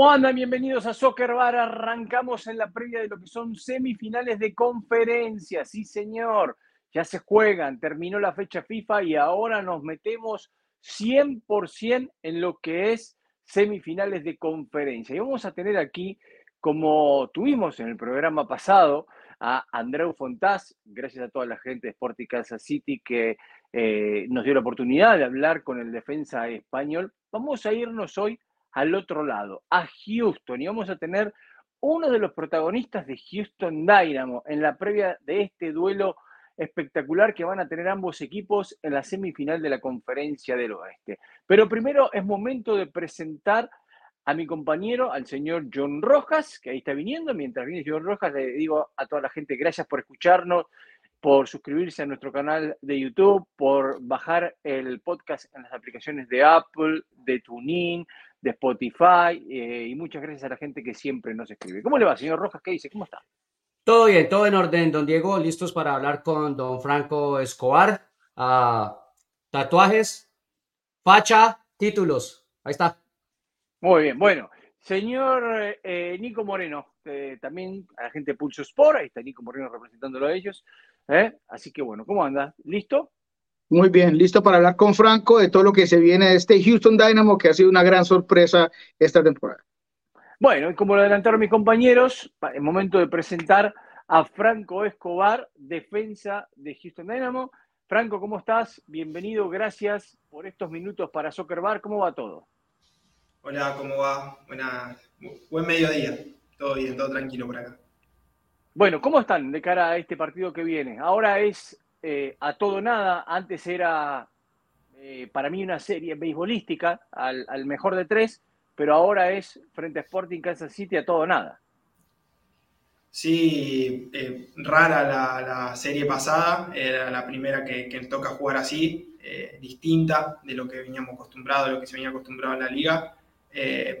¿Cómo andan? Bienvenidos a Soccer Bar. Arrancamos en la previa de lo que son semifinales de conferencia. Sí, señor. Ya se juegan, terminó la fecha FIFA y ahora nos metemos 100% en lo que es semifinales de conferencia. Y vamos a tener aquí, como tuvimos en el programa pasado, a Andreu Fontás, gracias a toda la gente de Sporting Kansas City que eh, nos dio la oportunidad de hablar con el defensa español. Vamos a irnos hoy al otro lado, a Houston, y vamos a tener uno de los protagonistas de Houston Dynamo en la previa de este duelo espectacular que van a tener ambos equipos en la semifinal de la Conferencia del Oeste. Pero primero es momento de presentar a mi compañero, al señor John Rojas, que ahí está viniendo. Mientras viene John Rojas, le digo a toda la gente gracias por escucharnos, por suscribirse a nuestro canal de YouTube, por bajar el podcast en las aplicaciones de Apple, de TuneIn, de Spotify, eh, y muchas gracias a la gente que siempre nos escribe. ¿Cómo le va, señor Rojas? ¿Qué dice? ¿Cómo está? Todo bien, todo en orden, don Diego. Listos para hablar con don Franco Escobar. Uh, tatuajes, facha, títulos. Ahí está. Muy bien, bueno. Señor eh, Nico Moreno, eh, también a la gente de Pulso Sport, ahí está Nico Moreno representándolo a ellos. Así que bueno, ¿cómo anda? ¿Listo? Muy bien, listo para hablar con Franco de todo lo que se viene de este Houston Dynamo, que ha sido una gran sorpresa esta temporada. Bueno, y como lo adelantaron mis compañeros, es momento de presentar a Franco Escobar, defensa de Houston Dynamo. Franco, ¿cómo estás? Bienvenido, gracias por estos minutos para Soccer Bar. ¿Cómo va todo? Hola, ¿cómo va? Buena, buen mediodía. Todo bien, todo tranquilo por acá. Bueno, ¿cómo están de cara a este partido que viene? Ahora es eh, a todo nada. Antes era eh, para mí una serie beisbolística al, al, mejor de tres, pero ahora es frente a Sporting Kansas City a todo nada. Sí, eh, rara la, serie pasada, era la primera que, toca jugar así, distinta de lo que veníamos acostumbrados, de lo que se venía acostumbrado en la liga.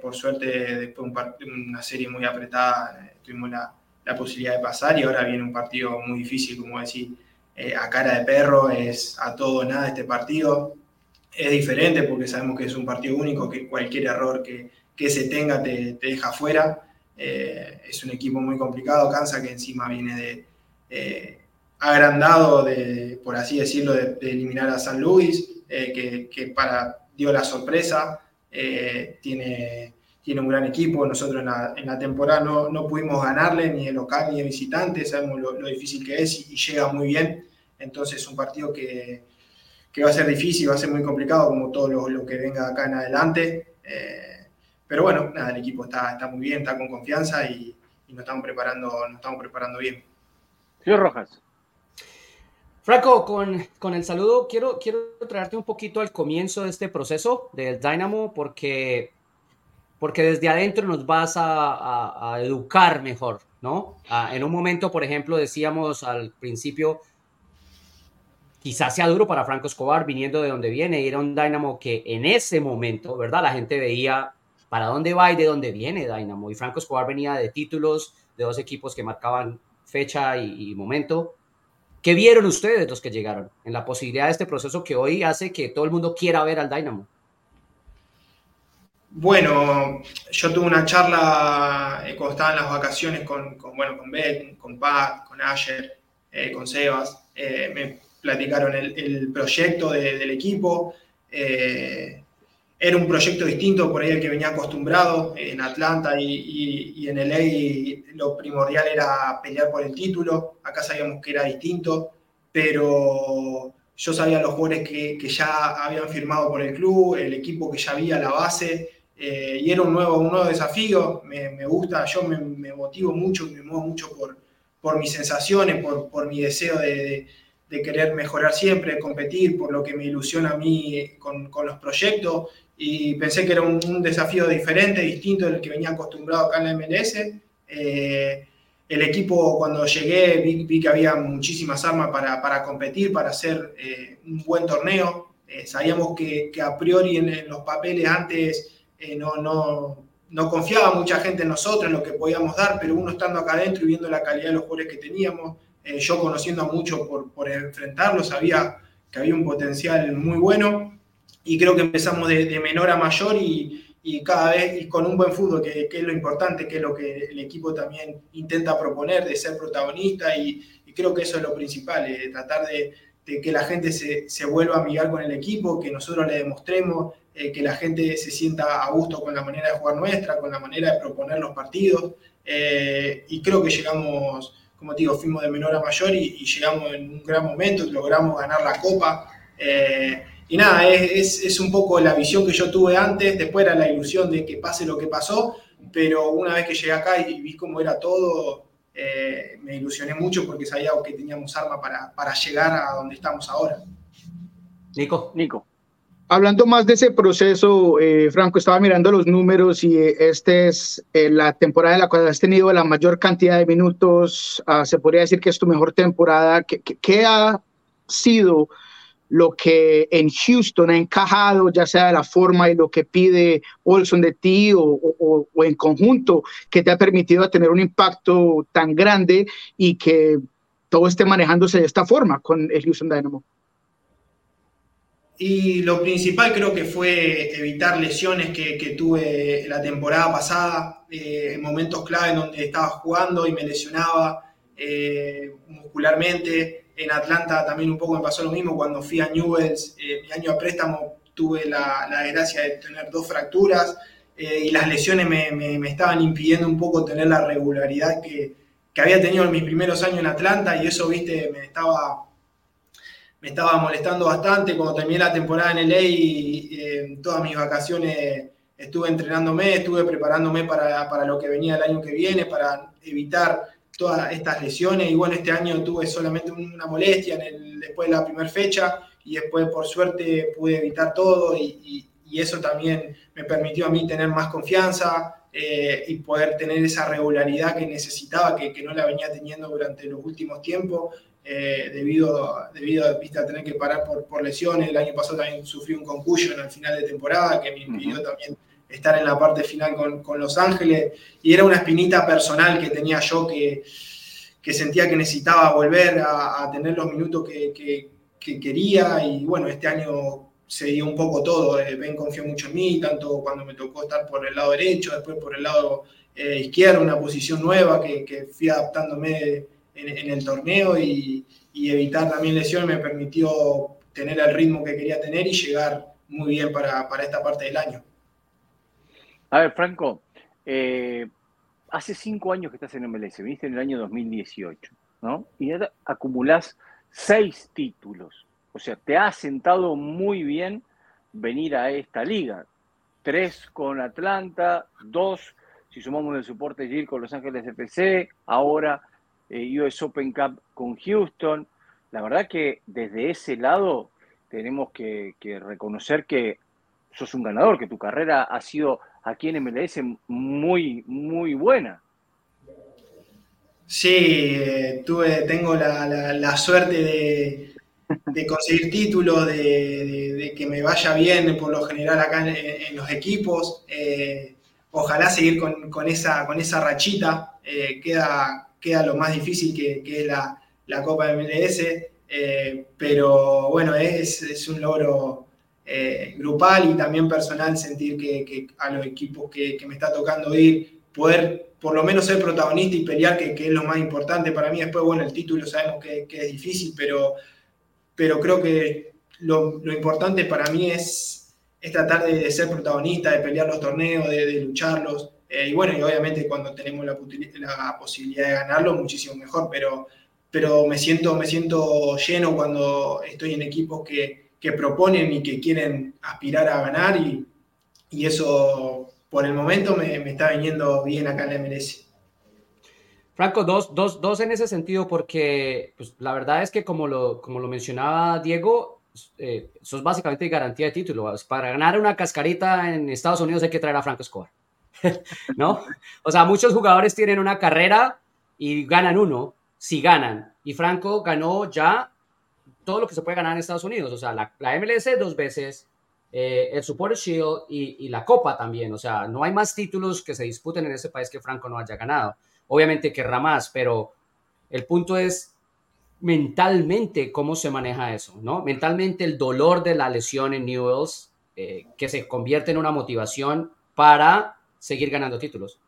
Por suerte, después de un una serie muy apretada, tuvimos la, la, posibilidad de pasar y ahora viene un partido muy difícil, como decir, eh, a cara de perro, es a todo o nada este partido. Es diferente porque sabemos que es un partido único, que cualquier error que, que se tenga te, te deja fuera. es un equipo muy complicado, Cansa que encima viene de agrandado, de, por así decirlo, de, eliminar a San Luis, que, que para, dio la sorpresa. Eh, tiene, tiene un gran equipo. Nosotros en la, temporada no, no, pudimos ganarle ni de local ni de visitante, sabemos lo, difícil que es y, llega muy bien. Entonces es un partido que, que, va a ser difícil, va a ser muy complicado como todo lo, lo que venga acá en adelante. Eh, pero bueno, nada, el equipo está, está muy bien, está con confianza y, y nos, estamos preparando, nos estamos preparando bien. Señor Rojas. Franco, con, con, el saludo, quiero, quiero traerte un poquito al comienzo de este proceso del Dynamo, porque, porque desde adentro nos vas a, a, a educar mejor, ¿no? Ah, en un momento, por ejemplo, decíamos al principio, quizás sea duro para Franco Escobar viniendo de donde viene, y era un Dynamo que en ese momento, ¿verdad? La gente veía para dónde va y de dónde viene Dynamo, y Franco Escobar venía de títulos de dos equipos que marcaban fecha y, momento ¿Qué vieron ustedes los que llegaron en la posibilidad de este proceso que hoy hace que todo el mundo quiera ver al Dynamo? Bueno, yo tuve una charla eh, cuando estaba en las vacaciones con, con bueno, con Ben, con Pat, con Asher, eh, con Sebas. Eh, me platicaron el, proyecto de, del equipo. Eh, era un proyecto distinto por ahí el que venía acostumbrado en Atlanta y, y, y, en LA lo primordial era pelear por el título, acá sabíamos que era distinto, pero yo sabía los jugadores que, que ya habían firmado por el club, el equipo que ya había, la base, eh, y era un nuevo, un nuevo desafío, me, gusta, yo me, me, motivo mucho, me muevo mucho por, por mis sensaciones, por, por mi deseo de, de, de, querer mejorar siempre, competir, por lo que me ilusiona a mí con, con los proyectos, y pensé que era un, desafío diferente, distinto del que venía acostumbrado acá en la MLS. Eh, el equipo cuando llegué vi, que había muchísimas armas para, para competir, para hacer eh, un buen torneo. Eh, sabíamos que, a priori en, los papeles antes no, no, no, confiaba mucha gente en nosotros, en lo que podíamos dar, pero uno estando acá adentro y viendo la calidad de los jugadores que teníamos, eh, yo conociendo a muchos por, por enfrentarlos, sabía que había un potencial muy bueno y creo que empezamos de, de menor a mayor y, y cada vez y con un buen fútbol, que, es lo importante, que es lo que el equipo también intenta proponer, de ser protagonista y, creo que eso es lo principal, tratar de, que la gente se, se, vuelva a amigar con el equipo, que nosotros le demostremos, eh, que la gente se sienta a gusto con la manera de jugar nuestra, con la manera de proponer los partidos. Eh, y creo que llegamos, como te digo, fuimos de menor a mayor y, llegamos en un gran momento, logramos ganar la copa. Eh, y nada, es, es, un poco la visión que yo tuve antes, después era la ilusión de que pase lo que pasó, pero una vez que llegué acá y, vi cómo era todo, eh, me ilusioné mucho porque sabía que teníamos arma para, para llegar a donde estamos ahora. Nico. Nico. Hablando más de ese proceso, eh, Franco, estaba mirando los números y eh, esta es la temporada en la cual has tenido la mayor cantidad de minutos. Ah, se podría decir que es tu mejor temporada. qué ha sido lo que en Houston ha encajado, ya sea de la forma y lo que pide Olson de ti o, en conjunto, que te ha permitido tener un impacto tan grande y que todo esté manejándose de esta forma con el Houston Dynamo? Y lo principal creo que fue evitar lesiones que, tuve la temporada pasada, eh, en momentos clave en donde estaba jugando y me lesionaba eh, muscularmente. En Atlanta también un poco me pasó lo mismo cuando fui a Newells, eh, mi año a préstamo tuve la, la desgracia de tener dos fracturas eh, y las lesiones me, me, estaban impidiendo un poco tener la regularidad que, que, había tenido en mis primeros años en Atlanta y eso, viste, me estaba, me estaba molestando bastante. Cuando terminé la temporada en LA, y, eh, todas mis vacaciones estuve entrenándome, estuve preparándome para, para lo que venía el año que viene, para evitar todas estas lesiones y bueno, este año tuve solamente una molestia después de la primera fecha y después por suerte pude evitar todo y, eso también me permitió a mí tener más confianza eh, y poder tener esa regularidad que necesitaba, que, que, no la venía teniendo durante los últimos tiempos. Eh, debido, debido a, tener que parar por, por, lesiones. El año pasado también sufrí un concussion al final de temporada que me impidió también estar en la parte final con, Los Ángeles, y era una espinita personal que tenía yo que, que sentía que necesitaba volver a, tener los minutos que, quería, y bueno, este año se dio un poco todo, eh, Ben confió mucho en mí, tanto cuando me tocó estar por el lado derecho, después por el lado eh, izquierdo, una posición nueva que, fui adaptándome en, el torneo y, evitar también lesiones me permitió tener el ritmo que quería tener y llegar muy bien para esta parte del año. A ver, Franco, eh, hace cinco años que estás en MLS, viniste en el año 2018, ¿no? Y acumulás seis títulos. O sea, te ha sentado muy bien venir a esta liga. Tres con Atlanta, dos, si sumamos el soporte GIR con Los Ángeles FC, ahora eh, US Open Cup con Houston. La verdad que desde ese lado tenemos que reconocer que sos un ganador, que tu carrera ha sido aquí en MLS muy, muy buena. Sí, tuve, tengo la, suerte de, conseguir títulos, de, que me vaya bien por lo general acá en, los equipos. Eh, ojalá seguir con, esa, con esa rachita. Eh, queda, queda lo más difícil que, es la, Copa de MLS. Eh, pero bueno, es, es un logro eh, grupal y también personal sentir que, a los equipos que, me está tocando ir, poder por lo menos ser protagonista y pelear, que, es lo más importante para mí. Después, bueno, el título sabemos que, es difícil, pero, pero creo que lo, importante para mí es, tratar de, ser protagonista, de pelear los torneos, de, lucharlos. Eh, y bueno, y obviamente cuando tenemos la, la, posibilidad de ganarlo, muchísimo mejor, pero, pero me, siento, me siento lleno cuando estoy en equipos que, que proponen y que quieren aspirar a ganar y, eso por el momento me, está viniendo bien acá en la MLS. Franco, dos, dos, dos en ese sentido, porque pues, la verdad es que como lo, como lo mencionaba Diego, eh, sos básicamente garantía de título. Para ganar una cascarita en Estados Unidos hay que traer a Franco Escobar. ¿No? O sea, muchos jugadores tienen una carrera y ganan uno, si ganan. Y Franco ganó ya todo lo que se puede ganar en Estados Unidos. O sea, la, MLS dos veces, eh, el Supporter Shield y, la Copa también. O sea, no hay más títulos que se disputen en ese país que Franco no haya ganado. Obviamente querrá más, pero el punto es mentalmente cómo se maneja eso, ¿no? Mentalmente el dolor de la lesión en Newells, eh, que se convierte en una motivación para seguir ganando títulos.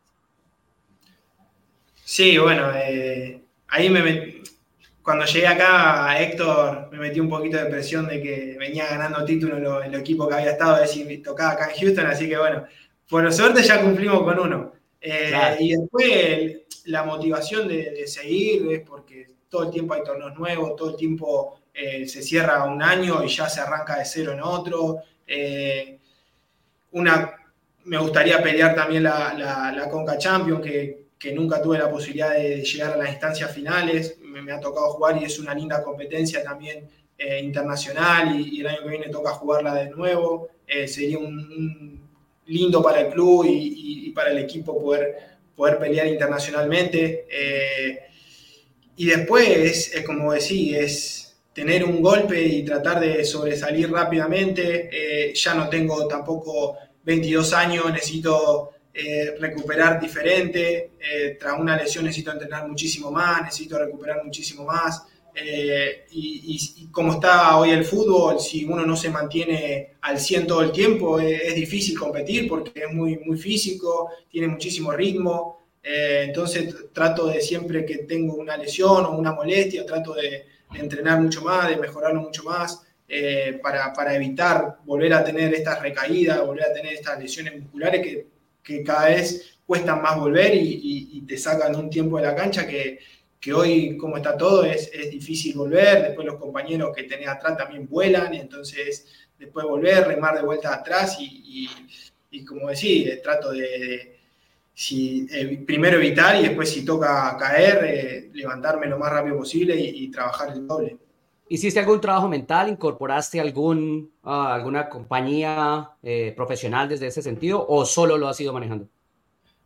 Sí, bueno, eh, ahí me cuando llegué acá, Héctor me metió un poquito de presión de que venía ganando títulos en el equipo que había estado, es decir, tocaba acá en Houston, así que bueno, por suerte ya cumplimos con uno. Eh, y después la motivación de, seguir es porque todo el tiempo hay torneos nuevos, todo el tiempo eh, se cierra un año y ya se arranca de cero en otro. Una, me gustaría pelear también la, la, Conca Champion, que, que, nunca tuve la posibilidad de, llegar a las instancias finales. Me, ha tocado jugar y es una linda competencia también internacional y, el año que viene toca jugarla de nuevo. sería un lindo para el club y, para el equipo poder, poder pelear internacionalmente. Eh, y después, es como decís, es tener un golpe y tratar de sobresalir rápidamente. Eh, ya no tengo tampoco 22 años, necesito eh, recuperar diferente. tras una lesión necesito entrenar muchísimo más, necesito recuperar muchísimo más. Eh, y, como está hoy el fútbol, si uno no se mantiene al 100 todo el tiempo, es, difícil competir porque es muy, muy físico, tiene muchísimo ritmo. Eh, entonces trato de siempre que tengo una lesión o una molestia, trato de, entrenar mucho más, de mejorarlo mucho más. Eh, para, para, evitar volver a tener estas recaídas, volver a tener estas lesiones musculares que, cada vez cuestan más volver y, te sacan un tiempo de la cancha que, hoy, como está todo, es, difícil volver. Después los compañeros que tenés atrás también vuelan, entonces después volver, remar de vuelta atrás y, como decís, eh, trato de, eh, primero evitar y después si toca caer, levantarme lo más rápido posible y, trabajar el doble. ¿Hiciste algún trabajo mental? ¿Incorporaste algún, ah, alguna compañía profesional desde ese sentido o solo lo has ido manejando?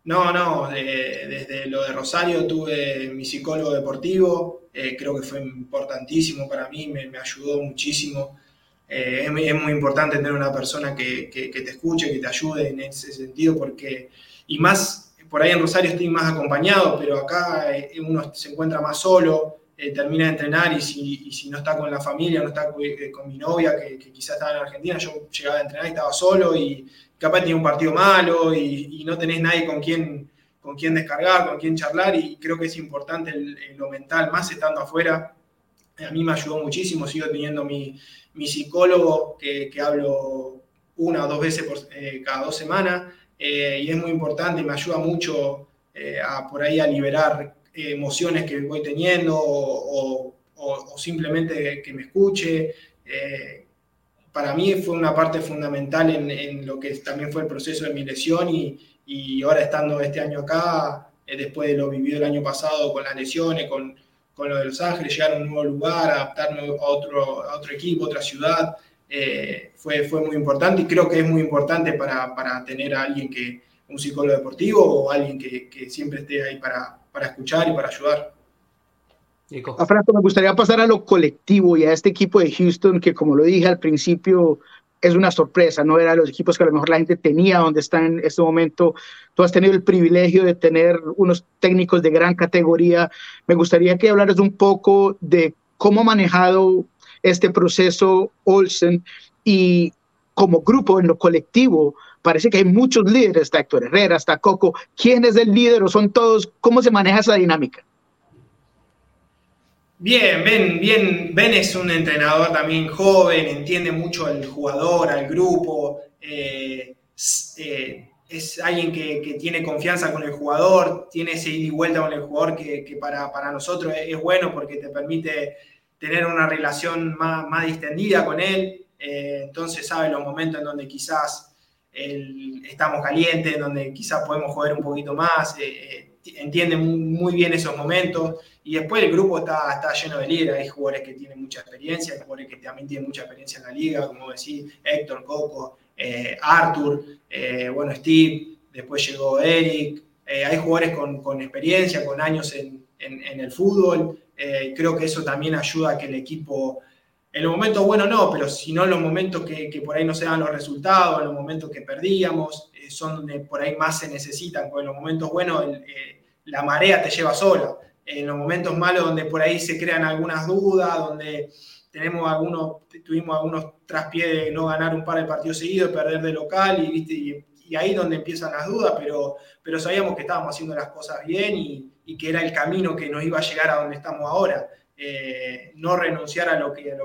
No, no, desde lo de Rosario tuve mi psicólogo deportivo, eh, creo que fue importantísimo para mí, me, ayudó muchísimo. Eh, es, muy importante tener una persona que, que, te escuche, que te ayude en ese sentido, porque, y más, por ahí en Rosario estoy más acompañado, pero acá eh, uno se encuentra más solo, termina de entrenar y si, no está con la familia, no está con, mi novia, que, que, quizás estaba en Argentina, yo llegaba a entrenar y estaba solo y capaz tenía un partido malo y, no tenés nadie con quien, con quien descargar, con quien charlar y creo que es importante lo mental, más estando afuera. A mí me ayudó muchísimo, sigo teniendo mi, psicólogo que, hablo una o dos veces por, eh, cada dos semanas eh, y es muy importante, me ayuda mucho eh, por ahí a liberar emociones que voy teniendo o, simplemente que me escuche. Para mí fue una parte fundamental en, lo que también fue el proceso de mi lesión y, ahora estando este año acá, eh, después de lo vivido el año pasado con las lesiones, con, con, lo de Los Ángeles, llegar a un nuevo lugar, adaptarme a otro, a otro equipo, otra ciudad, eh, fue, fue muy importante y creo que es muy importante para, para tener a alguien que, un psicólogo deportivo o alguien que siempre esté ahí para, para escuchar y para ayudar. A Franco, me gustaría pasar a lo colectivo y a este equipo de Houston que, como lo dije al principio, es una sorpresa, no era los equipos que a lo mejor la gente tenía donde está en este momento. Tú has tenido el privilegio de tener unos técnicos de gran categoría. Me gustaría que hablaras un poco de cómo ha manejado este proceso Olsen y como grupo, en lo colectivo, parece que hay muchos líderes, está Héctor Herrera, está Coco. ¿Quién es el líder o son todos? ¿Cómo se maneja esa dinámica? Bien, Ben, Ben es un entrenador también joven, entiende mucho al jugador, al grupo, eh, eh, es alguien que, tiene confianza con el jugador, tiene ese ida y vuelta con el jugador que, para, nosotros es, bueno porque te permite tener una relación más, más distendida con él, eh, entonces sabe los momentos en donde quizás estamos calientes, en donde quizás podemos jugar un poquito más, entiende muy bien esos momentos. Y después el grupo está, está lleno de líderes, hay jugadores que tienen mucha experiencia, hay jugadores que también tienen mucha experiencia en la liga, como decís, Héctor, Coco, eh, Arthur, eh, bueno, Steve, después llegó Eric, eh, hay jugadores con, con, experiencia, con años en, en, el fútbol, creo que eso también ayuda a que el equipo, en los momentos buenos no, pero si no en los momentos que, por ahí no se dan los resultados, en los momentos que perdíamos, son donde por ahí más se necesitan, porque en los momentos buenos la marea te lleva sola en los momentos malos donde por ahí se crean algunas dudas, donde tenemos algunos, tuvimos algunos traspiés de no ganar un par de partidos seguidos, perder de local y, ¿viste? y, y ahí donde empiezan las dudas, pero, pero sabíamos que estábamos haciendo las cosas bien y, que era el camino que nos iba a llegar a donde estamos ahora. Eh, no renunciar a lo que,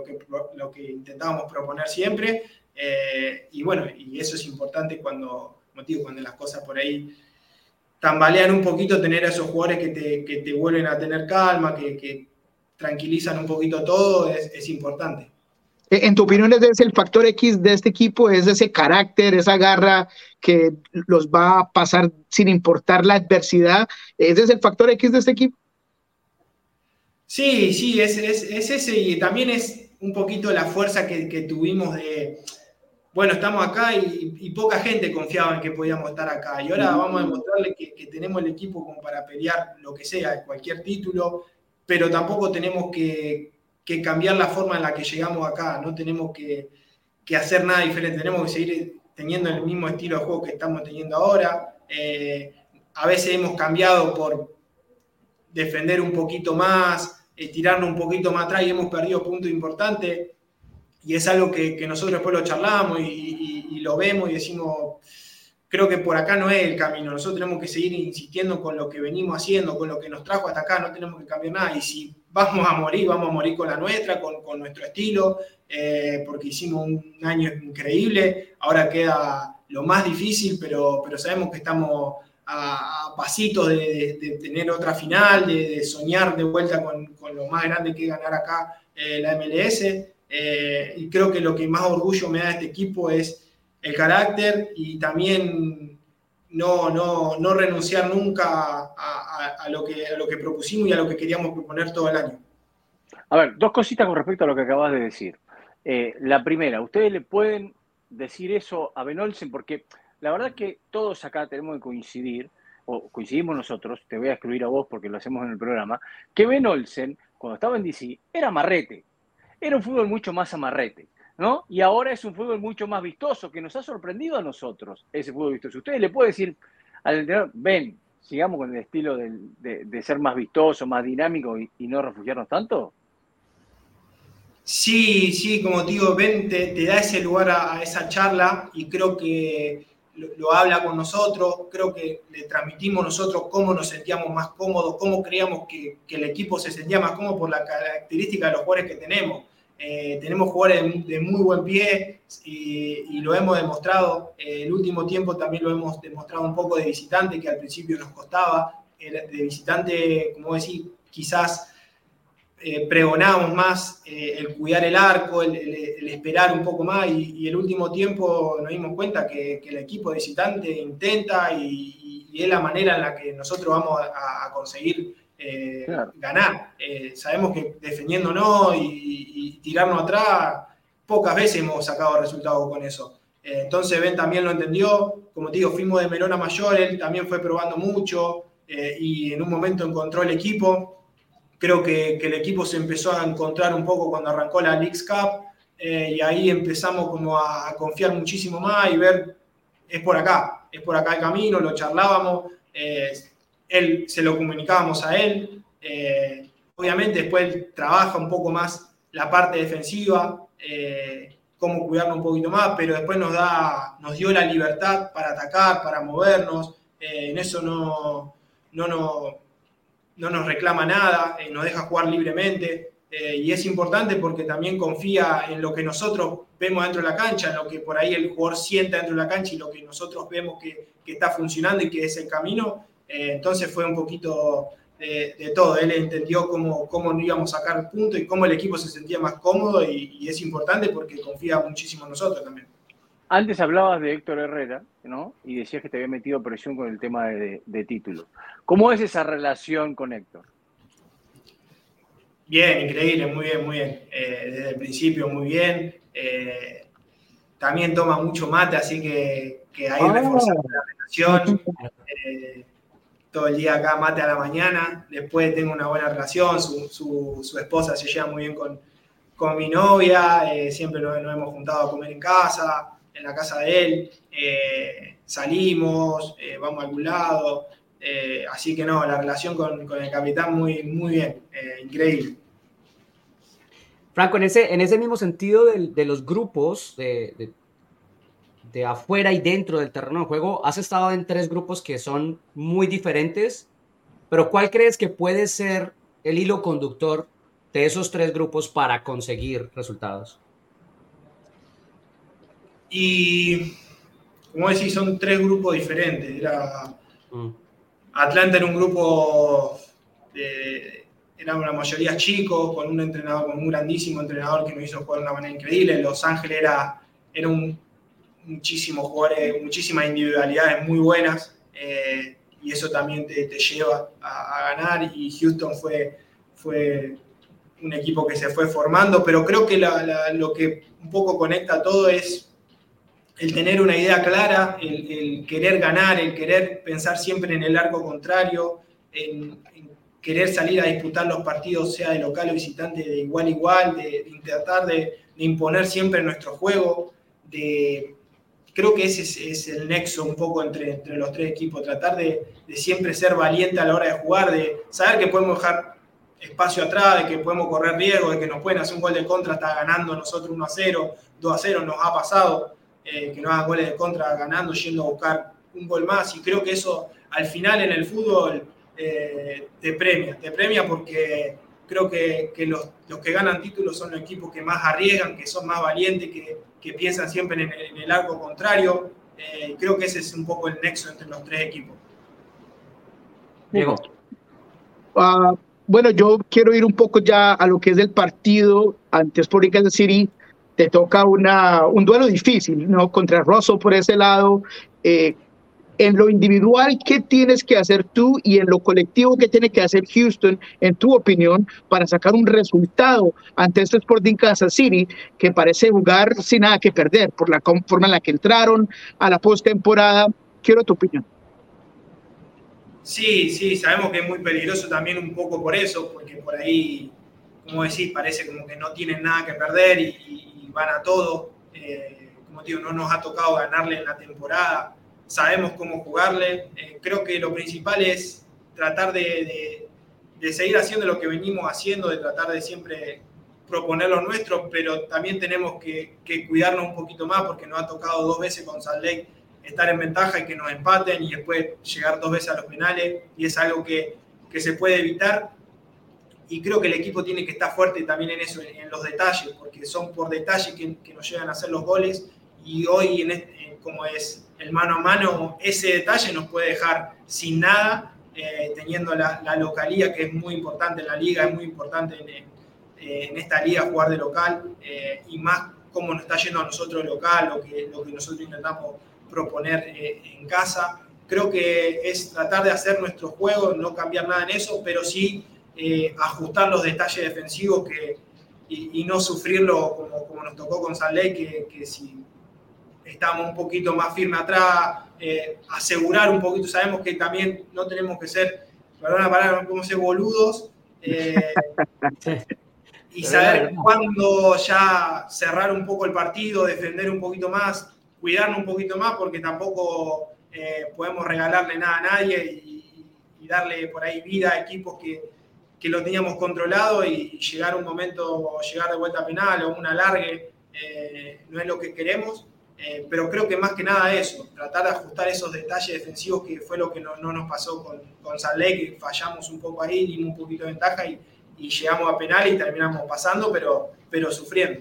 lo que, intentábamos proponer siempre. Eh, y bueno, y eso es importante cuando, motivo, cuando las cosas por ahí tambalean un poquito, tener a esos jugadores que te, que te vuelven a tener calma, que, que tranquilizan un poquito todo, es, es importante. Eh, en tu opinión, ¿es el factor X de este equipo? ¿Es ese carácter, esa garra que los va a pasar sin importar la adversidad? ¿Ese es el factor X de este equipo? Sí, sí, es, es, es ese y también es un poquito la fuerza que, que tuvimos de, bueno, estamos acá y, poca gente confiaba en que podíamos estar acá. Y ahora vamos a demostrarle que, que, tenemos el equipo como para pelear lo que sea, cualquier título, pero tampoco tenemos que, que cambiar la forma en la que llegamos acá, no tenemos que, hacer nada diferente, tenemos que seguir teniendo el mismo estilo de juego que estamos teniendo ahora. Eh, a veces hemos cambiado por defender un poquito más, eh, tirarnos un poquito más atrás y hemos perdido puntos importantes. Y es algo que, nosotros después lo charlamos y, y, lo vemos y decimos, creo que por acá no es el camino. Nosotros tenemos que seguir insistiendo con lo que venimos haciendo, con lo que nos trajo hasta acá, no tenemos que cambiar nada. Y si vamos a morir, vamos a morir con la nuestra, con, con nuestro estilo, eh, porque hicimos un año increíble. Ahora queda lo más difícil, pero, pero sabemos que estamos a, pasitos de, tener otra final, de, soñar de vuelta con, lo más grande que ganar acá eh, la MLS. Eh, y creo que lo que más orgullo me da este equipo es el carácter y también no, no, no renunciar nunca a, lo que, lo que propusimos y a lo que queríamos proponer todo el año. A ver, dos cositas con respecto a lo que acabas de decir. Eh, la primera, ¿ustedes le pueden decir eso a Ben Olsen? Porque la verdad que todos acá tenemos que coincidir, o coincidimos nosotros, te voy a excluir a vos porque lo hacemos en el programa, que Ben Olsen, cuando estaba en DC, era amarrete. Era un fútbol mucho más amarrete. ¿no? Y ahora es un fútbol mucho más vistoso, que nos ha sorprendido a nosotros, ese fútbol vistoso. Ustedes le pueden decir al entrenador, ven, sigamos con el estilo de, ser más vistoso, más dinámico y, no refugiarnos tanto. Sí, sí, como te digo, Ben te, da ese lugar a, esa charla y creo que lo, habla con nosotros, creo que le transmitimos nosotros cómo nos sentíamos más cómodos, cómo creíamos que, que el equipo se sentía más cómodo por la característica de los jugadores que tenemos eh, tenemos jugadores de, muy buen pie y, lo hemos demostrado. Eh, el último tiempo también lo hemos demostrado un poco de visitante, que al principio nos costaba. de visitante, como decir, quizás eh, pregonábamos más el cuidar el arco, el, esperar un poco más y, el último tiempo nos dimos cuenta que, el equipo visitante intenta y, es la manera en la que nosotros vamos a conseguir eh, ganar. Eh, sabemos que defendiéndonos y, y, tirarnos atrás, pocas veces hemos sacado resultados con eso. Eh, entonces Ben también lo entendió, como te digo, fuimos de menor a mayor, él también fue probando mucho y en un momento encontró el equipo. Creo que, el equipo se empezó a encontrar un poco cuando arrancó la Leagues Cup y ahí empezamos como a, confiar muchísimo más y ver, es por acá, es por acá el camino, lo charlábamos él, se lo comunicábamos a él. Eh, obviamente después él trabaja un poco más la parte defensiva, eh, cómo cuidarlo un poquito más, pero después nos, da, nos dio la libertad para atacar, para movernos. Eh, en eso no, no, no, no, nos reclama nada, nos deja jugar libremente. y es importante porque también confía en lo que nosotros vemos dentro de la cancha, en lo que por ahí el jugador siente dentro de la cancha y lo que nosotros vemos que, está funcionando y que es el camino. Eh, entonces fue un poquito de, todo. Él entendió cómo, cómo íbamos a sacar puntos y cómo el equipo se sentía más cómodo y, es importante porque confía muchísimo en nosotros también. Antes hablabas de Héctor Herrera, ¿no? Y decías que te había metido presión con el tema de, de títulos. ¿Cómo es esa relación con Héctor? Bien, increíble, muy bien, muy bien. Eh, desde el principio, muy bien. Eh, también toma mucho mate, así que, que ahí ah. reforzamos la relación todo el día acá mate a la mañana, después tengo una buena relación, su, su, esposa se lleva muy bien con, con mi novia, eh, siempre nos, hemos juntado a comer en casa, en la casa de él, eh, salimos, eh, vamos a algún lado, así que no, la relación con, con el capitán muy, muy bien, increíble. Franco, en ese, en ese mismo sentido de, de los grupos, de, de afuera y dentro del terreno de juego, has estado en tres grupos que son muy diferentes, pero ¿cuál crees que puede ser el hilo conductor de esos tres grupos para conseguir resultados? Y, como decís, son tres grupos diferentes. Era, mm. Atlanta era un grupo, de, era una mayoría chicos, con un entrenador, con un grandísimo entrenador que nos hizo jugar de una manera increíble. Los Ángeles era, era un, muchísimos jugadores, muchísimas individualidades muy buenas. Eh, y eso también te, lleva a, ganar. Y Houston fue, fue un equipo que se fue formando, pero creo que lo que un poco conecta todo es el tener una idea clara, el, querer ganar, el querer pensar siempre en el arco contrario, en, querer salir a disputar los partidos, sea de local o visitante, de igual a igual, de, tratar de, imponer siempre nuestro juego, de, creo que ese es, el nexo un poco entre, los tres equipos, tratar de, siempre ser valiente a la hora de jugar, de saber que podemos dejar espacio atrás, de que podemos correr riesgo, de que nos pueden hacer un gol de contra, está ganando nosotros 1 a 0, 2 a 0, nos ha pasado, eh, que no hagan goles de contra ganando, yendo a buscar un gol más, y creo que eso al final en el fútbol eh, te premia, te premia porque creo que, los, que ganan títulos son los equipos que más arriesgan, que son más valientes, que, piensan siempre en el, arco contrario. Eh, creo que ese es un poco el nexo entre los tres equipos. Diego. Ah, bueno, yo quiero ir un poco ya a lo que es el partido ante Sporting Kansas City. Te toca una, un duelo difícil, ¿no? Contra Russell por ese lado. Eh, en lo individual, ¿qué tienes que hacer tú? Y en lo colectivo, ¿qué tiene que hacer Houston, en tu opinión, para sacar un resultado ante este Sporting Kansas City, que parece jugar sin nada que perder por la forma en la que entraron a la postemporada? Quiero tu opinión. Sí, sí, sabemos que es muy peligroso también un poco por eso, porque por ahí, como decís, parece como que no tienen nada que perder y, van a todo. Eh, como digo, no nos ha tocado ganarle en la temporada, sabemos cómo jugarle. Eh, creo que lo principal es tratar de, seguir haciendo lo que venimos haciendo, de tratar de siempre proponer lo nuestro, pero también tenemos que, que cuidarnos un poquito más porque nos ha tocado dos veces con Salt Lake estar en ventaja y que nos empaten y después llegar dos veces a los penales y es algo que, que se puede evitar. Y creo que el equipo tiene que estar fuerte también en eso, en, los detalles, porque son por detalles que, que, nos llegan a hacer los goles y hoy, en este, como es el mano a mano, ese detalle nos puede dejar sin nada, eh, teniendo la, la, localía que es muy importante en la liga, es muy importante en, en esta liga jugar de local eh, y más cómo nos está yendo a nosotros local, lo que, lo que nosotros intentamos proponer eh, en casa. Creo que es tratar de hacer nuestro juego, no cambiar nada en eso, pero sí eh, ajustar los detalles defensivos que, y, no sufrirlo como, como, nos tocó con San que, que si estamos un poquito más firmes atrás, eh, asegurar un poquito, sabemos que también no tenemos que ser, perdón la palabra, no podemos ser boludos, y saber cuándo ya cerrar un poco el partido, defender un poquito más, cuidarnos un poquito más porque tampoco eh, podemos regalarle nada a nadie y, darle por ahí vida a equipos que, que, lo teníamos controlado y llegar un momento, llegar de vuelta a penal o un alargue, eh, no es lo que queremos. Eh, pero creo que más que nada eso, tratar de ajustar esos detalles defensivos que fue lo que no, no nos pasó con, con que fallamos un poco ahí, dimos un poquito de ventaja y, y llegamos a penal y terminamos pasando, pero, pero sufriendo.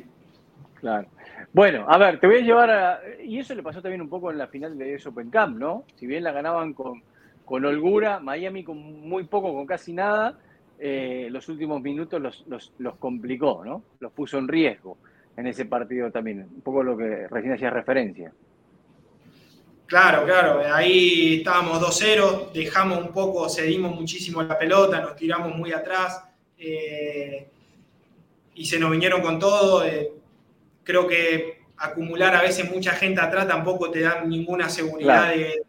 Claro. Bueno, a ver, te voy a llevar a. Y eso le pasó también un poco en la final de Open Camp, ¿no? Si bien la ganaban con, con holgura, Miami con muy poco, con casi nada, eh, los últimos minutos los, los, los, complicó, ¿no? Los puso en riesgo en ese partido también. Un poco lo que recién hacía referencia. Claro, claro. Ahí estábamos 2-0, dejamos un poco, cedimos muchísimo la pelota, nos tiramos muy atrás eh, y se nos vinieron con todo. Eh, creo que acumular a veces mucha gente atrás tampoco te da ninguna seguridad de,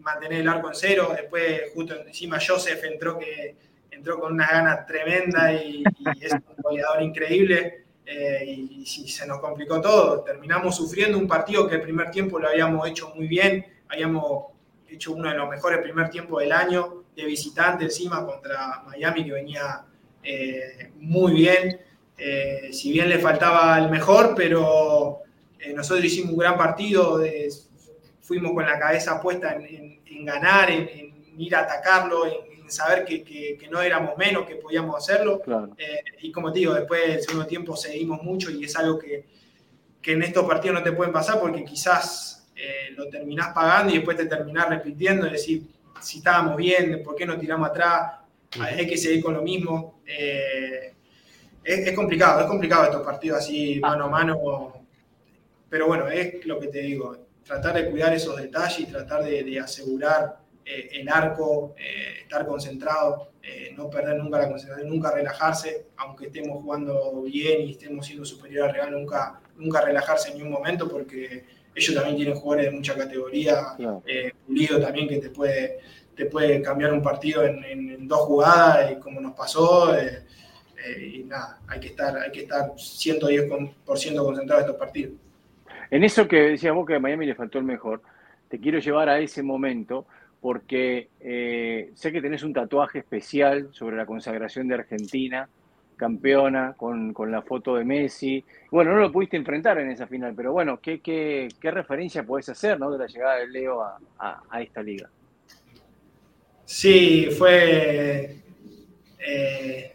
mantener el arco en cero. Después, justo encima, Joseph entró, que, entró con una gana tremenda y, es un goleador increíble. Eh, y, se nos complicó todo. Terminamos sufriendo un partido que el primer tiempo lo habíamos hecho muy bien. Habíamos hecho uno de los mejores primer tiempos del año de visitante encima contra Miami que venía eh, muy bien. Eh, si bien le faltaba el mejor, pero nosotros hicimos un gran partido, fuimos con la cabeza puesta en, ganar, en, ir a atacarlo, en, saber que, no éramos menos, que podíamos hacerlo. y como te digo, después del segundo tiempo seguimos mucho y es algo que, que en estos partidos no te pueden pasar porque quizás eh, lo terminás pagando y después te terminás repitiendo y decir, si estábamos bien, ¿por qué no tiramos atrás? Hay que seguir con lo mismo. Eh, es, complicado, es complicado estos partidos así mano a mano, pero bueno, es lo que te digo, tratar de cuidar esos detalles y tratar de, asegurar eh, el arco, estar concentrado, no perder nunca la concentración, nunca relajarse, aunque estemos jugando bien y estemos siendo superior al Real, nunca, nunca relajarse en ningún momento porque ellos también tienen jugadores de mucha categoría, eh, Pulido también que te puede, te puede cambiar un partido en, dos jugadas, como nos pasó. Eh, eh, y nada, hay que estar, hay que estar 110% concentrado en estos partidos. En eso que decías vos que a Miami le faltó el mejor, te quiero llevar a ese momento porque sé que tenés un tatuaje especial sobre la consagración de Argentina campeona con, la foto de Messi. Bueno, no lo pudiste enfrentar en esa final, pero bueno, ¿qué, qué, qué referencia podés hacer ¿no? de la llegada de Leo a, esta liga? Sí, fue eh,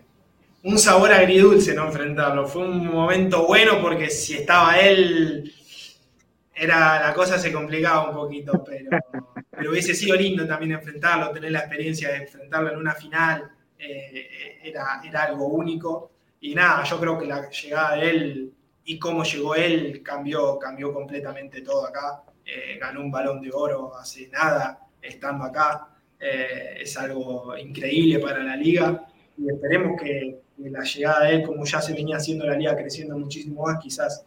un sabor agridulce no enfrentarlo. Fue un momento bueno porque si estaba él, era, la cosa se complicaba un poquito, pero, pero hubiese sido lindo también enfrentarlo, tener la experiencia de enfrentarlo en una final. Eh, era, era algo único. Y nada, yo creo que la llegada de él y cómo llegó él cambió, cambió completamente todo acá. Eh, ganó un balón de oro hace nada estando acá. Eh, es algo increíble para la liga y esperemos que, la llegada de él, como ya se venía haciendo la liga creciendo muchísimo más, quizás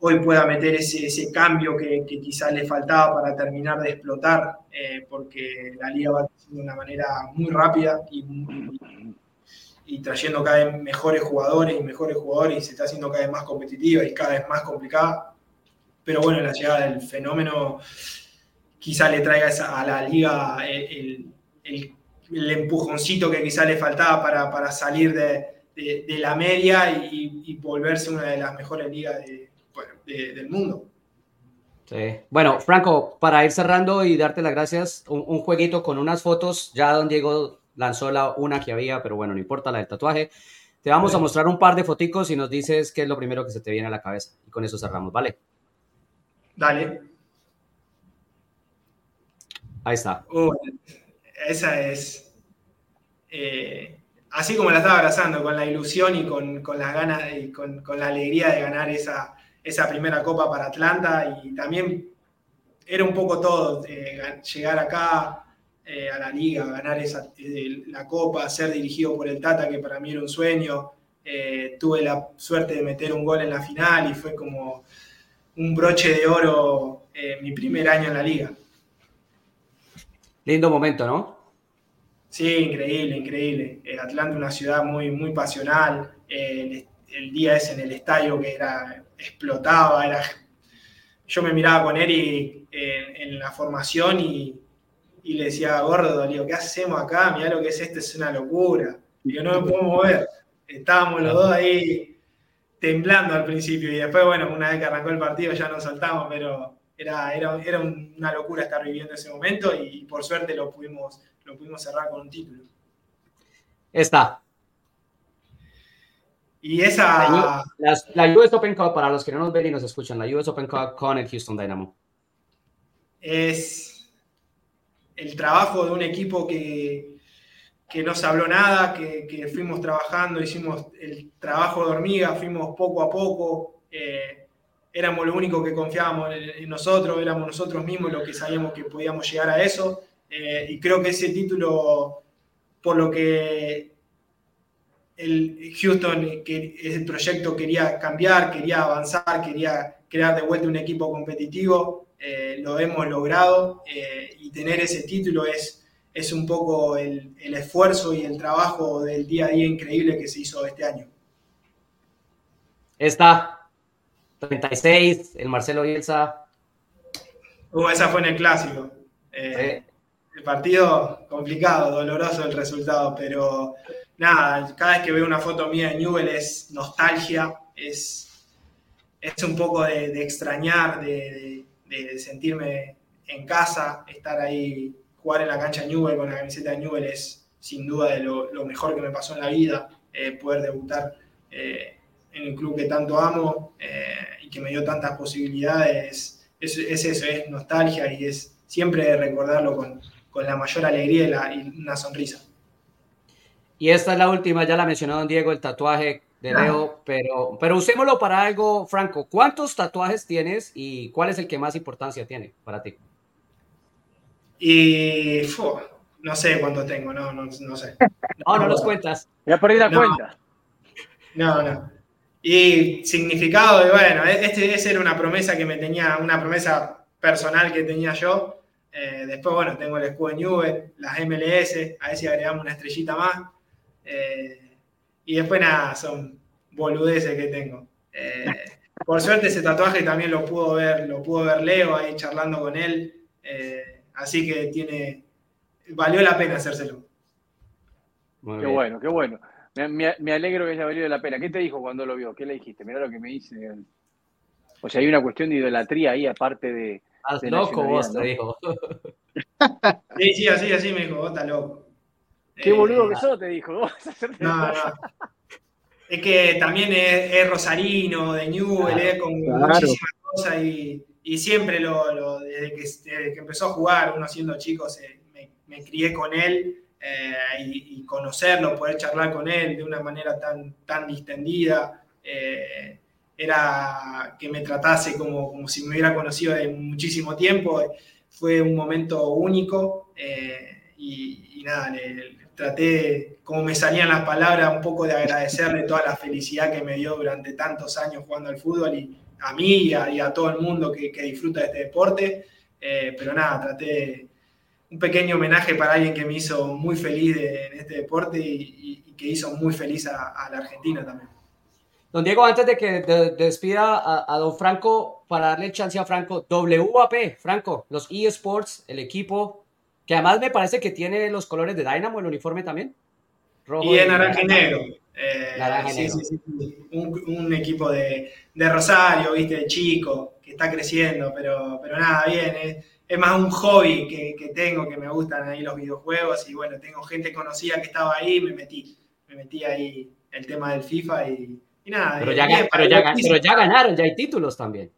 hoy pueda meter ese, ese cambio que, quizás le faltaba para terminar de explotar, eh, porque la liga va de una manera muy rápida y, y, trayendo cada vez mejores jugadores y mejores jugadores y se está haciendo cada vez más competitiva y cada vez más complicada. Pero bueno, la llegada del fenómeno quizás le traiga a la liga el, el, el empujoncito que quizás le faltaba para, para salir de, de, la media y, y volverse una de las mejores ligas de, del mundo. Sí. Bueno, Franco, para ir cerrando y darte las gracias, un, jueguito con unas fotos. Ya don Diego lanzó la una que había, pero bueno, no importa, la del tatuaje. Te vamos a mostrar un par de foticos y nos dices qué es lo primero que se te viene a la cabeza. Y con eso cerramos, ¿vale? Dale. Ahí está. esa es. Eh, así como la estaba abrazando, con la ilusión y con, con las ganas y con, con, la alegría de ganar esa, esa primera copa para Atlanta y también era un poco todo, eh, llegar acá eh, a la liga, ganar esa, eh, la copa, ser dirigido por el Tata, que para mí era un sueño. tuve la suerte de meter un gol en la final y fue como un broche de oro mi primer año en la liga. Lindo momento, ¿no? Sí, increíble, increíble. Atlanta, una ciudad muy, muy pasional. el, el día ese en el estadio que era explotaba, era... yo me miraba con Eri en, la formación y, le decía, gordo, digo, ¿qué hacemos acá? Mirá lo que es esto, es una locura. Digo, no me puedo mover. Estábamos los dos ahí temblando al principio y después, bueno, una vez que arrancó el partido ya nos saltamos, pero era, era, era una locura estar viviendo ese momento y, por suerte lo pudimos, lo pudimos cerrar con un título. Está, y esa... La, US Open Cup, para los que no nos ven y nos escuchan, la US Open Cup con el Houston Dynamo. Es el trabajo de un equipo que, que no se habló nada, que, fuimos trabajando, hicimos el trabajo de hormiga, fuimos poco a poco, eh, éramos lo único que confiábamos en, nosotros, éramos nosotros mismos los que sabíamos que podíamos llegar a eso. Eh, y creo que ese título, por lo que el Houston, que el proyecto quería cambiar, quería avanzar, quería crear de vuelta un equipo competitivo, eh, lo hemos logrado eh, y tener ese título es, es un poco el, esfuerzo y el trabajo del día a día increíble que se hizo este año. Está 36, el Marcelo Bielsa. Uh, esa fue en el clásico. Eh, el partido complicado, doloroso el resultado, pero nada, cada vez que veo una foto mía de Newell es nostalgia, es, es un poco de, extrañar, de, sentirme en casa, estar ahí, jugar en la cancha Newell con la camiseta de Newell es sin duda de lo, mejor que me pasó en la vida, eh, poder debutar eh, en el club que tanto amo eh, y que me dio tantas posibilidades, es, eso, es nostalgia y es siempre recordarlo con, la mayor alegría y, una sonrisa. Y esta es la última, ya la mencionó don Diego, el tatuaje de Leo, pero, pero usémoslo para algo, Franco. ¿Cuántos tatuajes tienes y cuál es el que más importancia tiene para ti? Y no sé cuántos tengo, no, no, no sé. No, no los cuentas. Ya perdí la cuenta. No, no. Y significado, de, bueno, e-, este, esa era una promesa que me tenía, una promesa personal que tenía yo. Eh, después, bueno, tengo el escudo en Juve, las MLS, a ver si agregamos una estrellita más. Eh, y después nada, son boludeces que tengo. Eh, por suerte ese tatuaje también lo pudo ver, lo pudo ver Leo ahí charlando con él. así que tiene, valió la pena hacérselo. qué bueno, qué bueno. Me, alegro que haya valido la pena. ¿Qué te dijo cuando lo vio? ¿Qué le dijiste? Mira lo que me dice. O sea, hay una cuestión de idolatría ahí, aparte de. Haz loco vos, te dijo. Sí, sí, así, así me dijo, vos estás loco. Qué boludo que eh, sos, te dijo. no, no. Es que también es, rosarino, de Newell, eh, con muchísimas cosas y, y siempre lo, desde, que, empezó a jugar, uno siendo chico, me, me crié con él eh, y, conocerlo, poder charlar con él de una manera tan, tan distendida, eh, era que me tratase como, como, si me hubiera conocido de muchísimo tiempo. Fue un momento único eh, y, nada, le, traté, como me salían las palabras, un poco de agradecerle toda la felicidad que me dio durante tantos años jugando al fútbol y a mí y a, todo el mundo que, que, disfruta de este deporte. pero nada, traté un pequeño homenaje para alguien que me hizo muy feliz en este deporte y, que hizo muy feliz a, la Argentina también. Don Diego, antes de que despida a, don Franco, para darle chance a Franco, WAP, Franco, los eSports, el equipo, que además me parece que tiene los colores de Dynamo, el uniforme también. Rojo y en naranja y negro. Eh, naranja sí, Sí, sí, un, equipo de, de, Rosario, viste, de chico, que está creciendo, pero, pero nada, bien. Eh es más un hobby que, tengo, que me gustan ahí los videojuegos y bueno, tengo gente conocida que estaba ahí, me metí, me metí ahí el tema del FIFA y, nada. Pero, ya, ganaron, ya hay títulos también.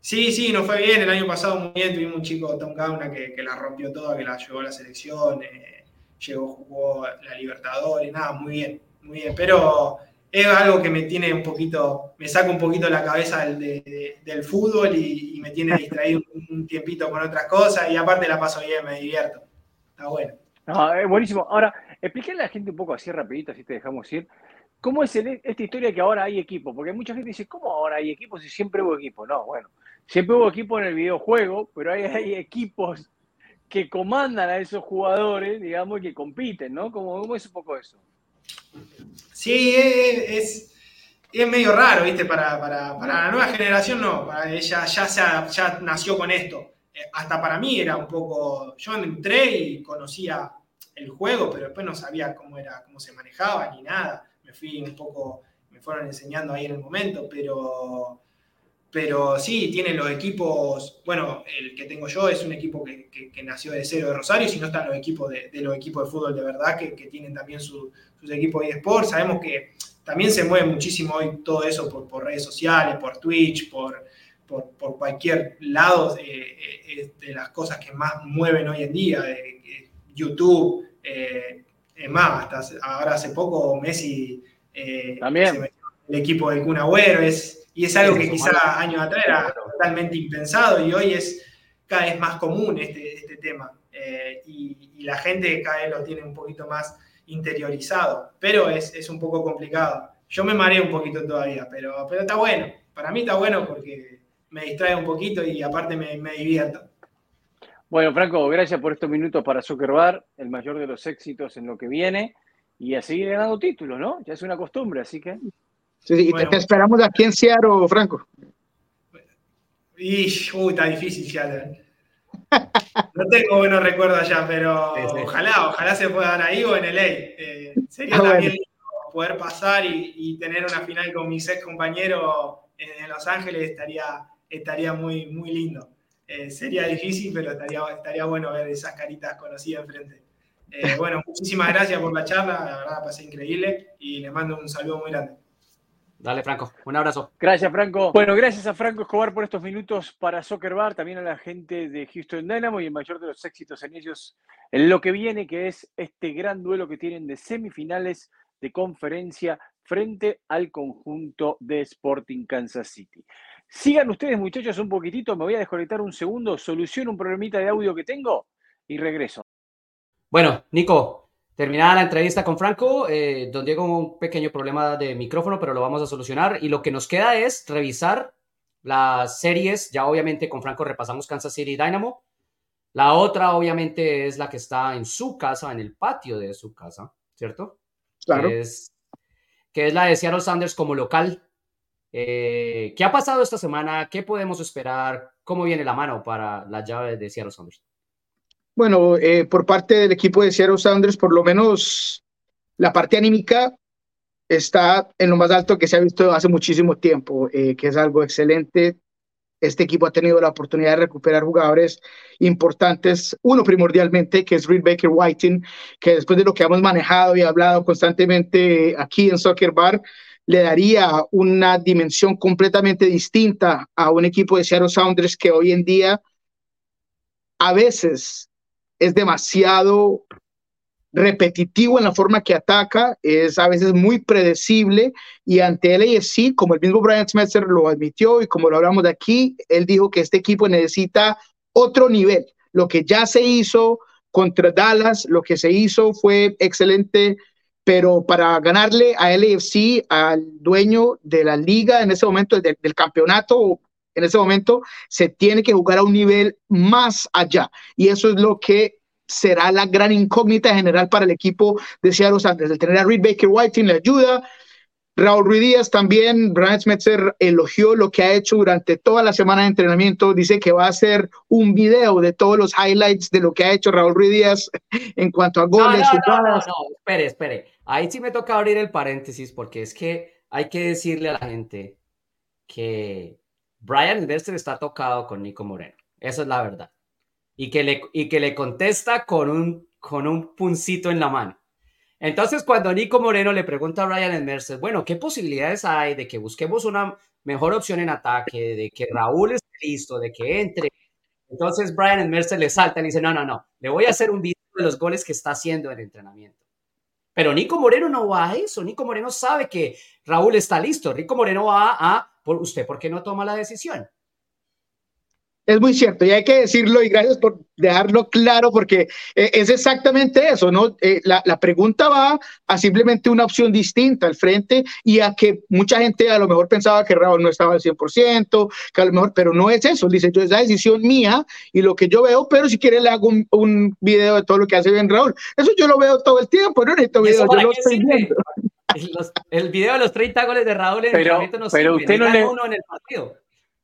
Sí, sí, nos fue bien, el año pasado muy bien, tuvimos un chico, Tom Gauna, que, la rompió toda, que la llevó a la selección, eh, llegó, jugó la Libertadores, nada, muy bien, muy bien, pero es algo que me tiene un poquito, me saca un poquito la cabeza del, del fútbol y, me tiene distraído un, tiempito con otras cosas y aparte la paso bien, me divierto. Está bueno. es buenísimo. Ahora, explíquenle a la gente un poco así rapidito, así te dejamos ir. ¿Cómo es esta historia que ahora hay equipo? Porque mucha gente dice, ¿cómo ahora hay equipos si siempre hubo equipo? No, bueno, siempre hubo equipo en el videojuego, pero hay, hay equipos que comandan a esos jugadores, digamos, y que compiten, ¿no? ¿Cómo, cómo es un poco eso? Sí, es, es medio raro, ¿viste? Para, la nueva generación no, para ella ya, ya nació con esto. Eh, hasta para mí era un poco, yo entré y conocía el juego, pero después no sabía cómo era, cómo se manejaba ni nada. Me fui un poco, me fueron enseñando ahí en el momento, pero, pero sí, tienen los equipos, bueno, el que tengo yo es un equipo que, nació de cero de Rosario, si no están los equipos de, los equipos de fútbol de verdad que, tienen también su, sus equipos de eSports. Sabemos que también se mueve muchísimo hoy todo eso por, redes sociales, por Twitch, por, por, cualquier lado de, las cosas que más mueven hoy en día, de, YouTube. Eh, es más, hasta ahora hace poco Messi eh, también. el equipo del Kun Agüero es, y es algo que quizá años atrás era totalmente impensado y hoy es cada vez más común este, este tema. Eh, y, y, la gente cada vez lo tiene un poquito más interiorizado, pero es, es, un poco complicado. Yo me mareo un poquito todavía, pero, pero está bueno. Para mí está bueno porque me distrae un poquito y aparte me, me divierto. Bueno, Franco, gracias por estos minutos para Zuckerbar, el mayor de los éxitos en lo que viene y a seguir ganando títulos, ¿no? Ya es una costumbre, así que. Sí, y te, esperamos aquí en Seattle, Franco. Y, uy, está difícil Seattle. No tengo buenos recuerdos allá, pero ojalá, ojalá se pueda dar ahí o en el Eh, sería ah, también lindo poder pasar y, tener una final con mis ex compañeros en Los Ángeles estaría, estaría muy, muy lindo. Eh, sería difícil, pero estaría, estaría bueno ver esas caritas conocidas enfrente. Eh, bueno, muchísimas gracias por la charla, la verdad pasé increíble y le mando un saludo muy grande. Dale, Franco. Un abrazo. Gracias, Franco. Bueno, gracias a Franco Escobar por estos minutos para Soccer Bar, también a la gente de Houston Dynamo y el mayor de los éxitos en ellos en lo que viene, que es este gran duelo que tienen de semifinales de conferencia frente al conjunto de Sporting Kansas City. Sigan ustedes, muchachos, un poquitito. Me voy a desconectar un segundo, soluciono un problemita de audio que tengo y regreso. Bueno, Nico, Terminada la entrevista con Franco, eh, don Diego un pequeño problema de micrófono, pero lo vamos a solucionar. Y lo que nos queda es revisar las series. Ya obviamente con Franco repasamos Kansas City Dynamo. La otra obviamente es la que está en su casa, en el patio de su casa, ¿cierto? Claro. Que es, que es la de Seattle Sanders como local. Eh, ¿Qué ha pasado esta semana? ¿Qué podemos esperar? ¿Cómo viene la mano para la llave de Seattle Sanders? Bueno, eh, por parte del equipo de Seattle Sounders, por lo menos la parte anímica está en lo más alto que se ha visto hace muchísimo tiempo, eh, que es algo excelente. Este equipo ha tenido la oportunidad de recuperar jugadores importantes. Uno primordialmente, que es Reed Baker Whiting, que después de lo que hemos manejado y hablado constantemente aquí en Soccer Bar, le daría una dimensión completamente distinta a un equipo de Seattle Sounders que hoy en día a veces es demasiado repetitivo en la forma que ataca, es a veces muy predecible y ante sí, como el mismo Brian Smetzer lo admitió y como lo hablamos de aquí, él dijo que este equipo necesita otro nivel. Lo que ya se hizo contra Dallas, lo que se hizo fue excelente, pero para ganarle a LAFC, al dueño de la liga en ese momento, del, del campeonato en ese momento, se tiene que jugar a un nivel más allá. Y eso es lo que será la gran incógnita general para el equipo de Seattle Sanders. El tener a Reed Baker Whiting le ayuda. Raúl Ruiz Díaz también, Brian Smetzer elogió lo que ha hecho durante toda la semana de entrenamiento. Dice que va a hacer un video de todos los highlights de lo que ha hecho Raúl Ruiz Díaz en cuanto a goles. No, no, no, no, espere, espere. Ahí sí me toca abrir el paréntesis porque es que hay que decirle a la gente que Brian Investor está tocado con Nico Moreno. Esa es la verdad. Y que le, y que le contesta con un, con un puncito en la mano. Entonces, cuando Nico Moreno le pregunta a Brian Mercer, bueno, ¿qué posibilidades hay de que busquemos una mejor opción en ataque, de que Raúl esté listo, de que entre? Entonces, Brian Mercer le salta y dice, no, no, no, le voy a hacer un video de los goles que está haciendo en el entrenamiento. Pero Nico Moreno no va a eso. Nico Moreno sabe que Raúl está listo. Nico Moreno va a ¿usted por qué no toma la decisión? Es muy cierto y hay que decirlo y gracias por dejarlo claro porque eh, es exactamente eso, ¿no? Eh, la, pregunta va a simplemente una opción distinta al frente y a que mucha gente a lo mejor pensaba que Raúl no estaba al 100%, que a lo mejor, pero no es eso, dice, yo es la decisión mía y lo que yo veo, pero si quiere le hago un, video de todo lo que hace bien Raúl. Eso yo lo veo todo el tiempo, no necesito video, yo lo estoy viendo el video de los 30 goles de Raúl en pero, el no pero usted no le, uno en el partido.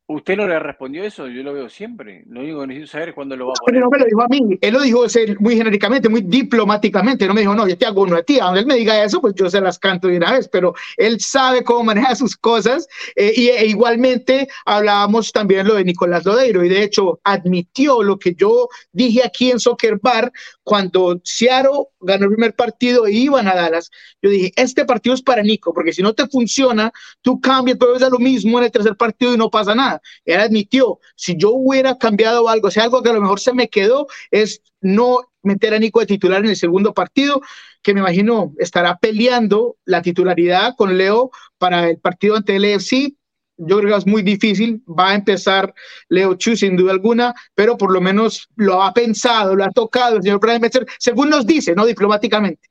Usted no le respondió eso, yo lo veo siempre. Lo único que necesito saber es cuándo lo va a poner. No, me lo dijo a mí, él lo dijo muy genéricamente, muy diplomáticamente. No me dijo, no, yo te hago uno a ti. Cuando él me diga eso, pues yo se las canto de una vez. Pero él sabe cómo maneja sus cosas. Eh, y e igualmente hablábamos también lo de Nicolás Lodeiro. Y de hecho, admitió lo que yo dije aquí en Soccer Bar cuando Seattle ganó el primer partido e iban a Dallas. Yo dije, este partido es para Nico, porque si no te funciona, tú cambias, pero es lo mismo en el tercer partido y no pasa nada. Él admitió, si yo hubiera cambiado algo, o sea, algo que a lo mejor se me quedó, es no meter a Nico de titular en el segundo partido, que me imagino estará peleando la titularidad con Leo para el partido ante el EFC. Yo creo que es muy difícil, va a empezar Leo Chu sin duda alguna, pero por lo menos lo ha pensado, lo ha tocado el señor Brian Metzer, según nos dice, ¿no? Diplomáticamente.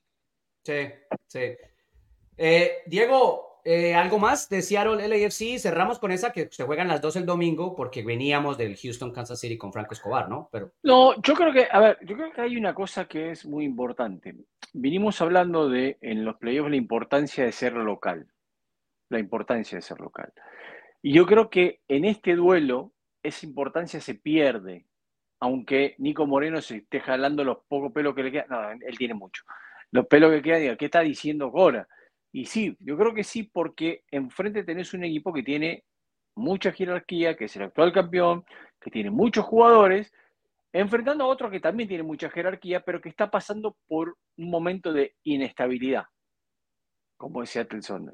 Sí, sí. Eh, Diego, eh, ¿Algo más de Seattle LAFC? Cerramos con esa que se juegan las dos el domingo porque veníamos del Houston Kansas City con Franco Escobar, ¿no? Pero... No, yo creo que, a ver, yo creo que hay una cosa que es muy importante. Vinimos hablando de en los playoffs la importancia de ser local. La importancia de ser local. Y yo creo que en este duelo esa importancia se pierde. Aunque Nico Moreno se esté jalando los pocos pelos que le quedan. No, él tiene mucho. Los pelos que quedan, diga, ¿qué está diciendo Cora? Y sí, yo creo que sí, porque enfrente tenés un equipo que tiene mucha jerarquía, que es el actual campeón, que tiene muchos jugadores, enfrentando a otro que también tiene mucha jerarquía, pero que está pasando por un momento de inestabilidad, como decía Telson,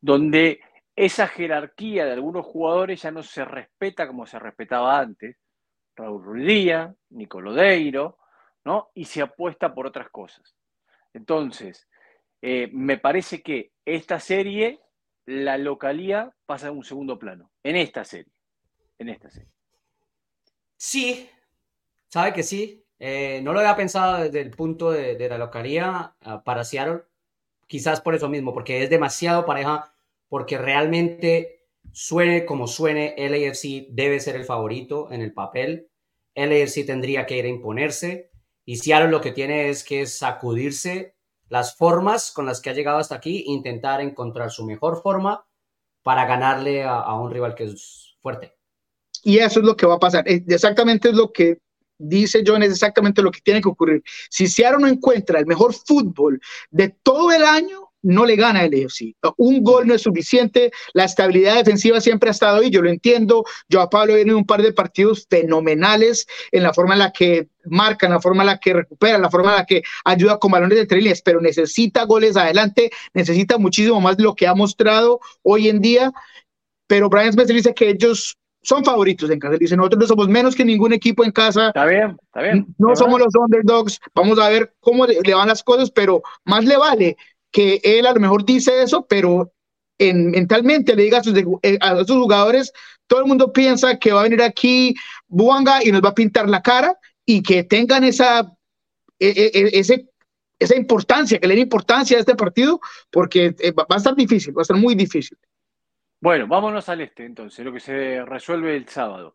donde esa jerarquía de algunos jugadores ya no se respeta como se respetaba antes, Raúl Ruidía, Nicolodeiro, ¿no? Y se apuesta por otras cosas. Entonces, eh, me parece que esta serie, la localía pasa a un segundo plano, en esta serie, en esta serie. Sí, sabe que sí. Eh, no lo había pensado desde el punto de, la localía ah, para Seattle, quizás por eso mismo, porque es demasiado pareja, porque realmente suene como suene, LAFC debe ser el favorito en el papel. LAFC tendría que ir a imponerse y Seattle lo que tiene es que sacudirse las formas con las que ha llegado hasta aquí, intentar encontrar su mejor forma para ganarle a un rival que es fuerte. Y eso es lo que va a pasar. Exactamente es lo que dice John, es exactamente lo que tiene que ocurrir. Si Seattle no encuentra el mejor fútbol de todo el año, no le gana el EFC. Un gol no es suficiente, la estabilidad defensiva siempre ha estado ahí, yo lo entiendo. Yo a Pablo viene un par de partidos fenomenales en la forma en la que marca, en la forma en la que recupera, en la forma en la que ayuda con balones de tres pero necesita goles adelante, necesita muchísimo más de lo que ha mostrado hoy en día. Pero Brian Smith dice que ellos son favoritos en casa. Dice, nosotros no somos menos que ningún equipo en casa. Está bien, está bien. No somos los underdogs. Vamos a ver cómo le, van las cosas, pero más le vale que él a lo mejor dice eso, pero en, mentalmente le diga a sus, eh, a sus jugadores, todo el mundo piensa que va a venir aquí Buanga y nos va a pintar la cara y que tengan esa, e, e, e, ese, esa importancia, que le den importancia a este partido, porque eh, va a estar difícil, va a estar muy difícil. Bueno, vámonos al este entonces, lo que se resuelve el sábado.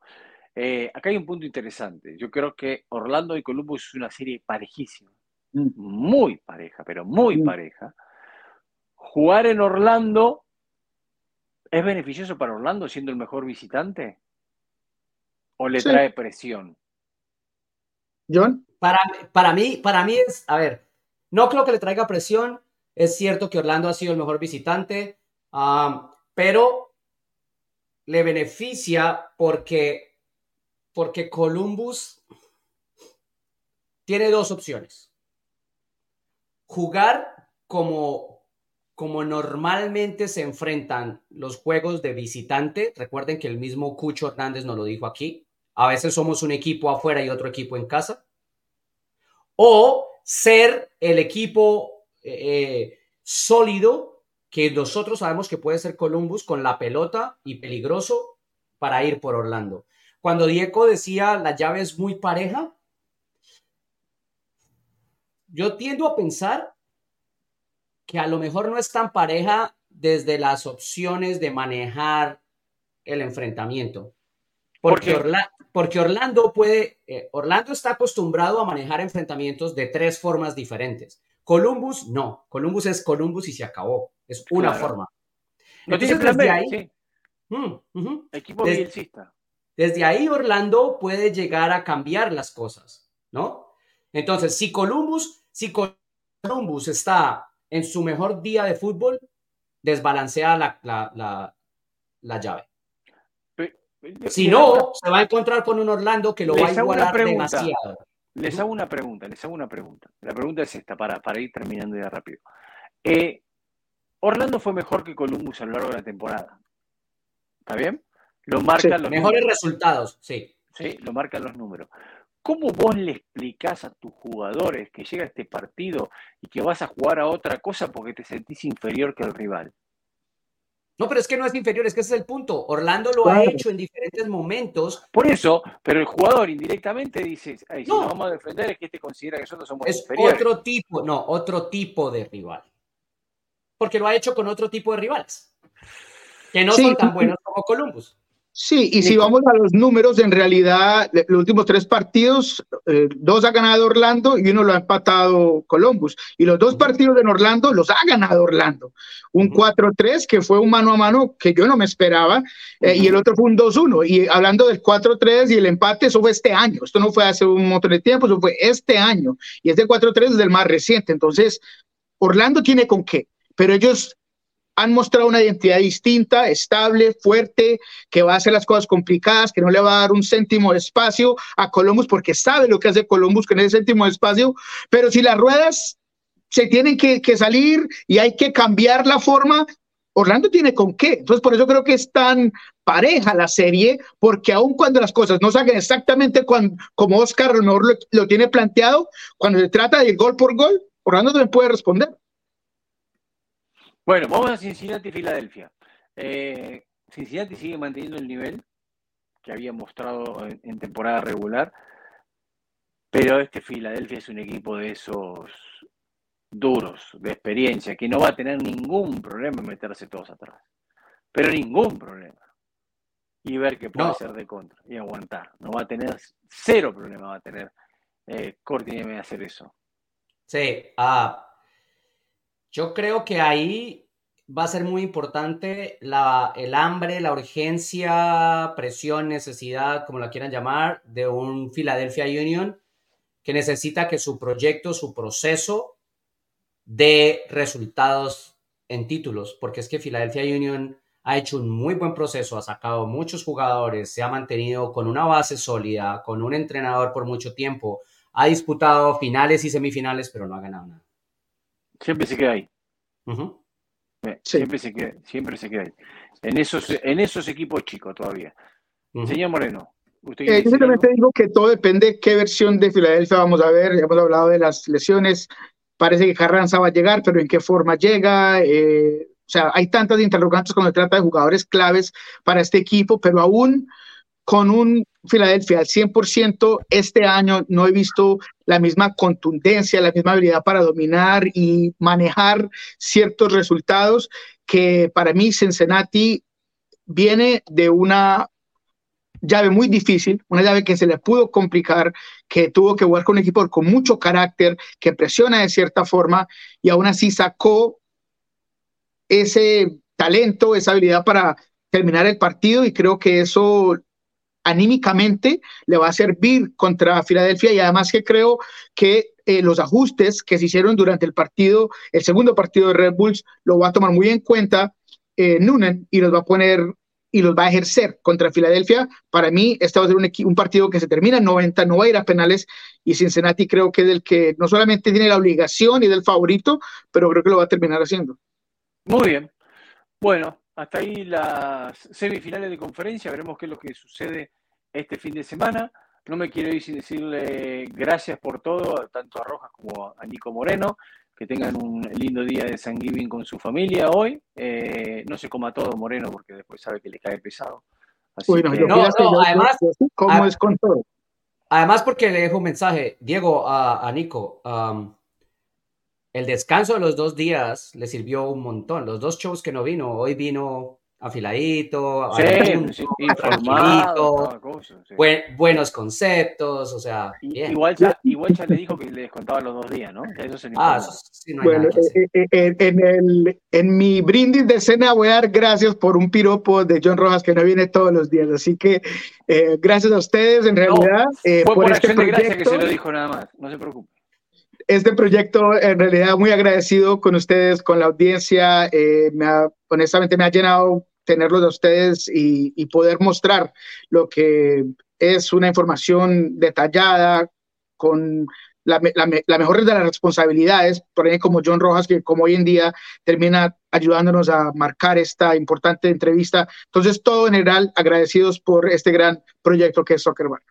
Eh, acá hay un punto interesante. Yo creo que Orlando y Columbus es una serie parejísima. Mm. Muy pareja, pero muy mm. pareja. Jugar en Orlando es beneficioso para Orlando siendo el mejor visitante. ¿O le trae presión? John. Para, para, mí, para mí es, a ver, no creo que le traiga presión. Es cierto que Orlando ha sido el mejor visitante pero le beneficia porque, porque Columbus tiene dos opciones. Jugar como, como normalmente se enfrentan los juegos de visitante. Recuerden que el mismo Cucho Hernández nos lo dijo aquí. A veces somos un equipo afuera y otro equipo en casa. O ser el equipo eh, sólido que nosotros sabemos que puede ser Columbus con la pelota y peligroso para ir por Orlando. Cuando Diego decía la llave es muy pareja, yo tiendo a pensar que a lo mejor no es tan pareja desde las opciones de manejar el enfrentamiento. Porque, porque Orlando puede, eh, Orlando está acostumbrado a manejar enfrentamientos de tres formas diferentes. Columbus no, Columbus es Columbus y se acabó. Es una forma. No tiene desde ahí, mm, Equipo desde, desde ahí Orlando puede llegar a cambiar las cosas, ¿no? Entonces, si Columbus, si Columbus está en su mejor día de fútbol, desbalancea la, la, la, llave. si no, se va a encontrar con un Orlando que lo va a igualar demasiado. Les hago una pregunta, les hago una pregunta. La pregunta es esta, para, para ir terminando ya rápido. Eh, Orlando fue mejor que Columbus a lo largo de la temporada. ¿Está bien? Lo marcan los Mejores resultados, sí. Sí, lo marcan los números. ¿Cómo vos le explicás a tus jugadores que llega este partido y que vas a jugar a otra cosa porque te sentís inferior que el rival? No, pero es que no es inferior, es que ese es el punto. Orlando lo ha hecho en diferentes momentos. Por eso, pero el jugador indirectamente dice, si no. vamos a defender es que este considera que nosotros somos es otro tipo, no, otro tipo de rival porque lo ha hecho con otro tipo de rivales, que no son tan buenos como Columbus. Sí, y si vamos a los números, en realidad, los últimos tres partidos, eh, dos ha ganado Orlando y uno lo ha empatado Columbus. Y los dos partidos en Orlando los ha ganado Orlando. Un 4-3, que fue un mano a mano que yo no me esperaba, eh, y el otro fue un 2-1. Y hablando del 4-3 y el empate, eso fue este año. Esto no fue hace un montón de tiempo, eso fue este año. Y este 4-3 es del más reciente. Entonces, Orlando tiene con qué pero ellos han mostrado una identidad distinta, estable, fuerte, que va a hacer las cosas complicadas, que no le va a dar un céntimo de espacio a Columbus porque sabe lo que hace Columbus con ese céntimo de espacio, pero si las ruedas se tienen que, que salir y hay que cambiar la forma, Orlando tiene con qué. Entonces, por eso creo que es tan pareja la serie, porque aun cuando las cosas no salgan exactamente como Oscar a lo lo, tiene planteado, cuando se trata de gol por gol, Orlando también puede responder. Bueno, vamos a Cincinnati y Filadelfia. Eh, Cincinnati sigue manteniendo el nivel que había mostrado en, en temporada regular, pero este Filadelfia es un equipo de esos duros, de experiencia, que no va a tener ningún problema en meterse todos atrás. Pero ningún problema. Y ver que puede No. ser de contra y aguantar. No va a tener cero problema, va a tener eh, Corti de hacer eso. Sí, ah, yo creo que ahí va a ser muy importante la, el hambre, la urgencia, presión, necesidad, como la quieran llamar, de un Philadelphia Union que necesita que su proyecto, su proceso dé resultados en títulos, porque es que Philadelphia Union ha hecho un muy buen proceso, ha sacado muchos jugadores, se ha mantenido con una base sólida, con un entrenador por mucho tiempo, ha disputado finales y semifinales, pero no ha ganado nada. Siempre se queda ahí. Ujú. Eh, Sí. Siempre, se queda, siempre se queda ahí. En esos, en esos equipos chicos todavía. Ujú. Señor Moreno, usted Eh, quiere yo simplemente digo que todo depende qué versión de Filadelfia vamos a ver. Ya hemos hablado de las lesiones. Parece que Carranza va a llegar, pero ¿en qué forma llega? Eh, o sea, hay tantas interrogantes cuando se trata de jugadores claves para este equipo, pero aún con un Filadelfia al 100% este año no he visto la misma contundencia, la misma habilidad para dominar y manejar ciertos resultados que para mí Cincinnati viene de una llave muy difícil, una llave que se le pudo complicar, que tuvo que jugar con un equipo con mucho carácter, que presiona de cierta forma y aún así sacó ese talento, esa habilidad para terminar el partido y creo que eso anímicamente le va a servir contra Filadelfia y además que creo que eh, los ajustes que se hicieron durante el partido, el segundo partido de Red Bulls, lo va a tomar muy en cuenta eh, Noonan y los va a poner y los va a ejercer contra Filadelfia. Para mí, este va a ser un, un partido que se termina en 90, no va a ir a penales y Cincinnati creo que es el que no solamente tiene la obligación y del favorito, pero creo que lo va a terminar haciendo. Muy bien. Bueno, hasta ahí las semifinales de conferencia. Veremos qué es lo que sucede este fin de semana. No me quiero ir sin decirle gracias por todo, tanto a Rojas como a Nico Moreno. Que tengan un lindo día de San Giving con su familia hoy. Eh, no se coma todo Moreno porque después sabe que le cae pesado. Así Uy, no, que- yo No, fíjate, no, yo- además- ¿cómo es con todo? Además, porque le dejo un mensaje, Diego, a, a Nico. um, el descanso de los dos días le sirvió un montón. Los dos shows que no vino, hoy vino afiladito, Sí, informado, toda cosa, sí. buen- buenos conceptos, o sea, bien. Igual, ya, igual ya le dijo que le descontaba los dos días, ¿no? Eso se Ah, eso sí, no hay Bueno, eh, eh, eh, en, el, en mi brindis de cena voy a dar gracias por un piropo de John Rojas que no viene todos los días. Así que eh, gracias a ustedes en realidad eh, Fue por por este acción de gracia que se lo dijo nada más, no se preocupe. Este proyecto, en realidad, muy agradecido con ustedes, con la audiencia. eh, me ha- honestamente, me ha llenado tenerlos a ustedes y, y poder mostrar lo que es una información detallada, con la, la la mejor de las responsabilidades, por ahí como John Rojas, que como hoy en día termina ayudándonos a marcar esta importante entrevista. Entonces, todo en general, agradecidos por este gran proyecto que es Soccer Bar.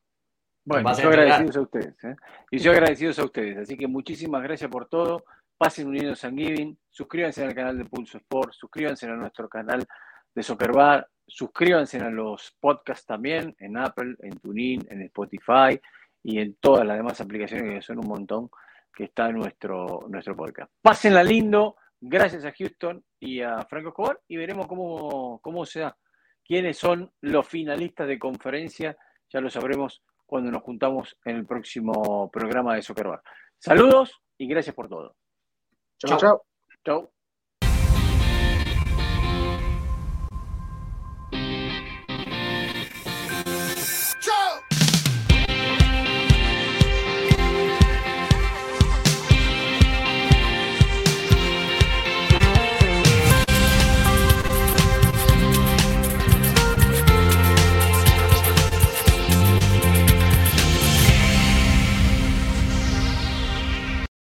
Bueno, a yo agradecidos a ustedes. ¿eh? Y yo agradecidos a ustedes. Así que muchísimas gracias por todo. Pasen un lindo San Giving. Suscríbanse al canal de Pulso Sport. Suscríbanse a nuestro canal de Soccer Bar. Suscríbanse a los podcasts también en Apple, en TuneIn, en Spotify y en todas las demás aplicaciones que son un montón que está en nuestro, nuestro podcast. Pásenla lindo. Gracias a Houston y a Franco Escobar y veremos cómo, cómo se da. Quiénes son los finalistas de conferencia. Ya lo sabremos cuando nos juntamos en el próximo programa de Soccer Bar. Saludos y gracias por todo. Chao, Chao. chao. Chau.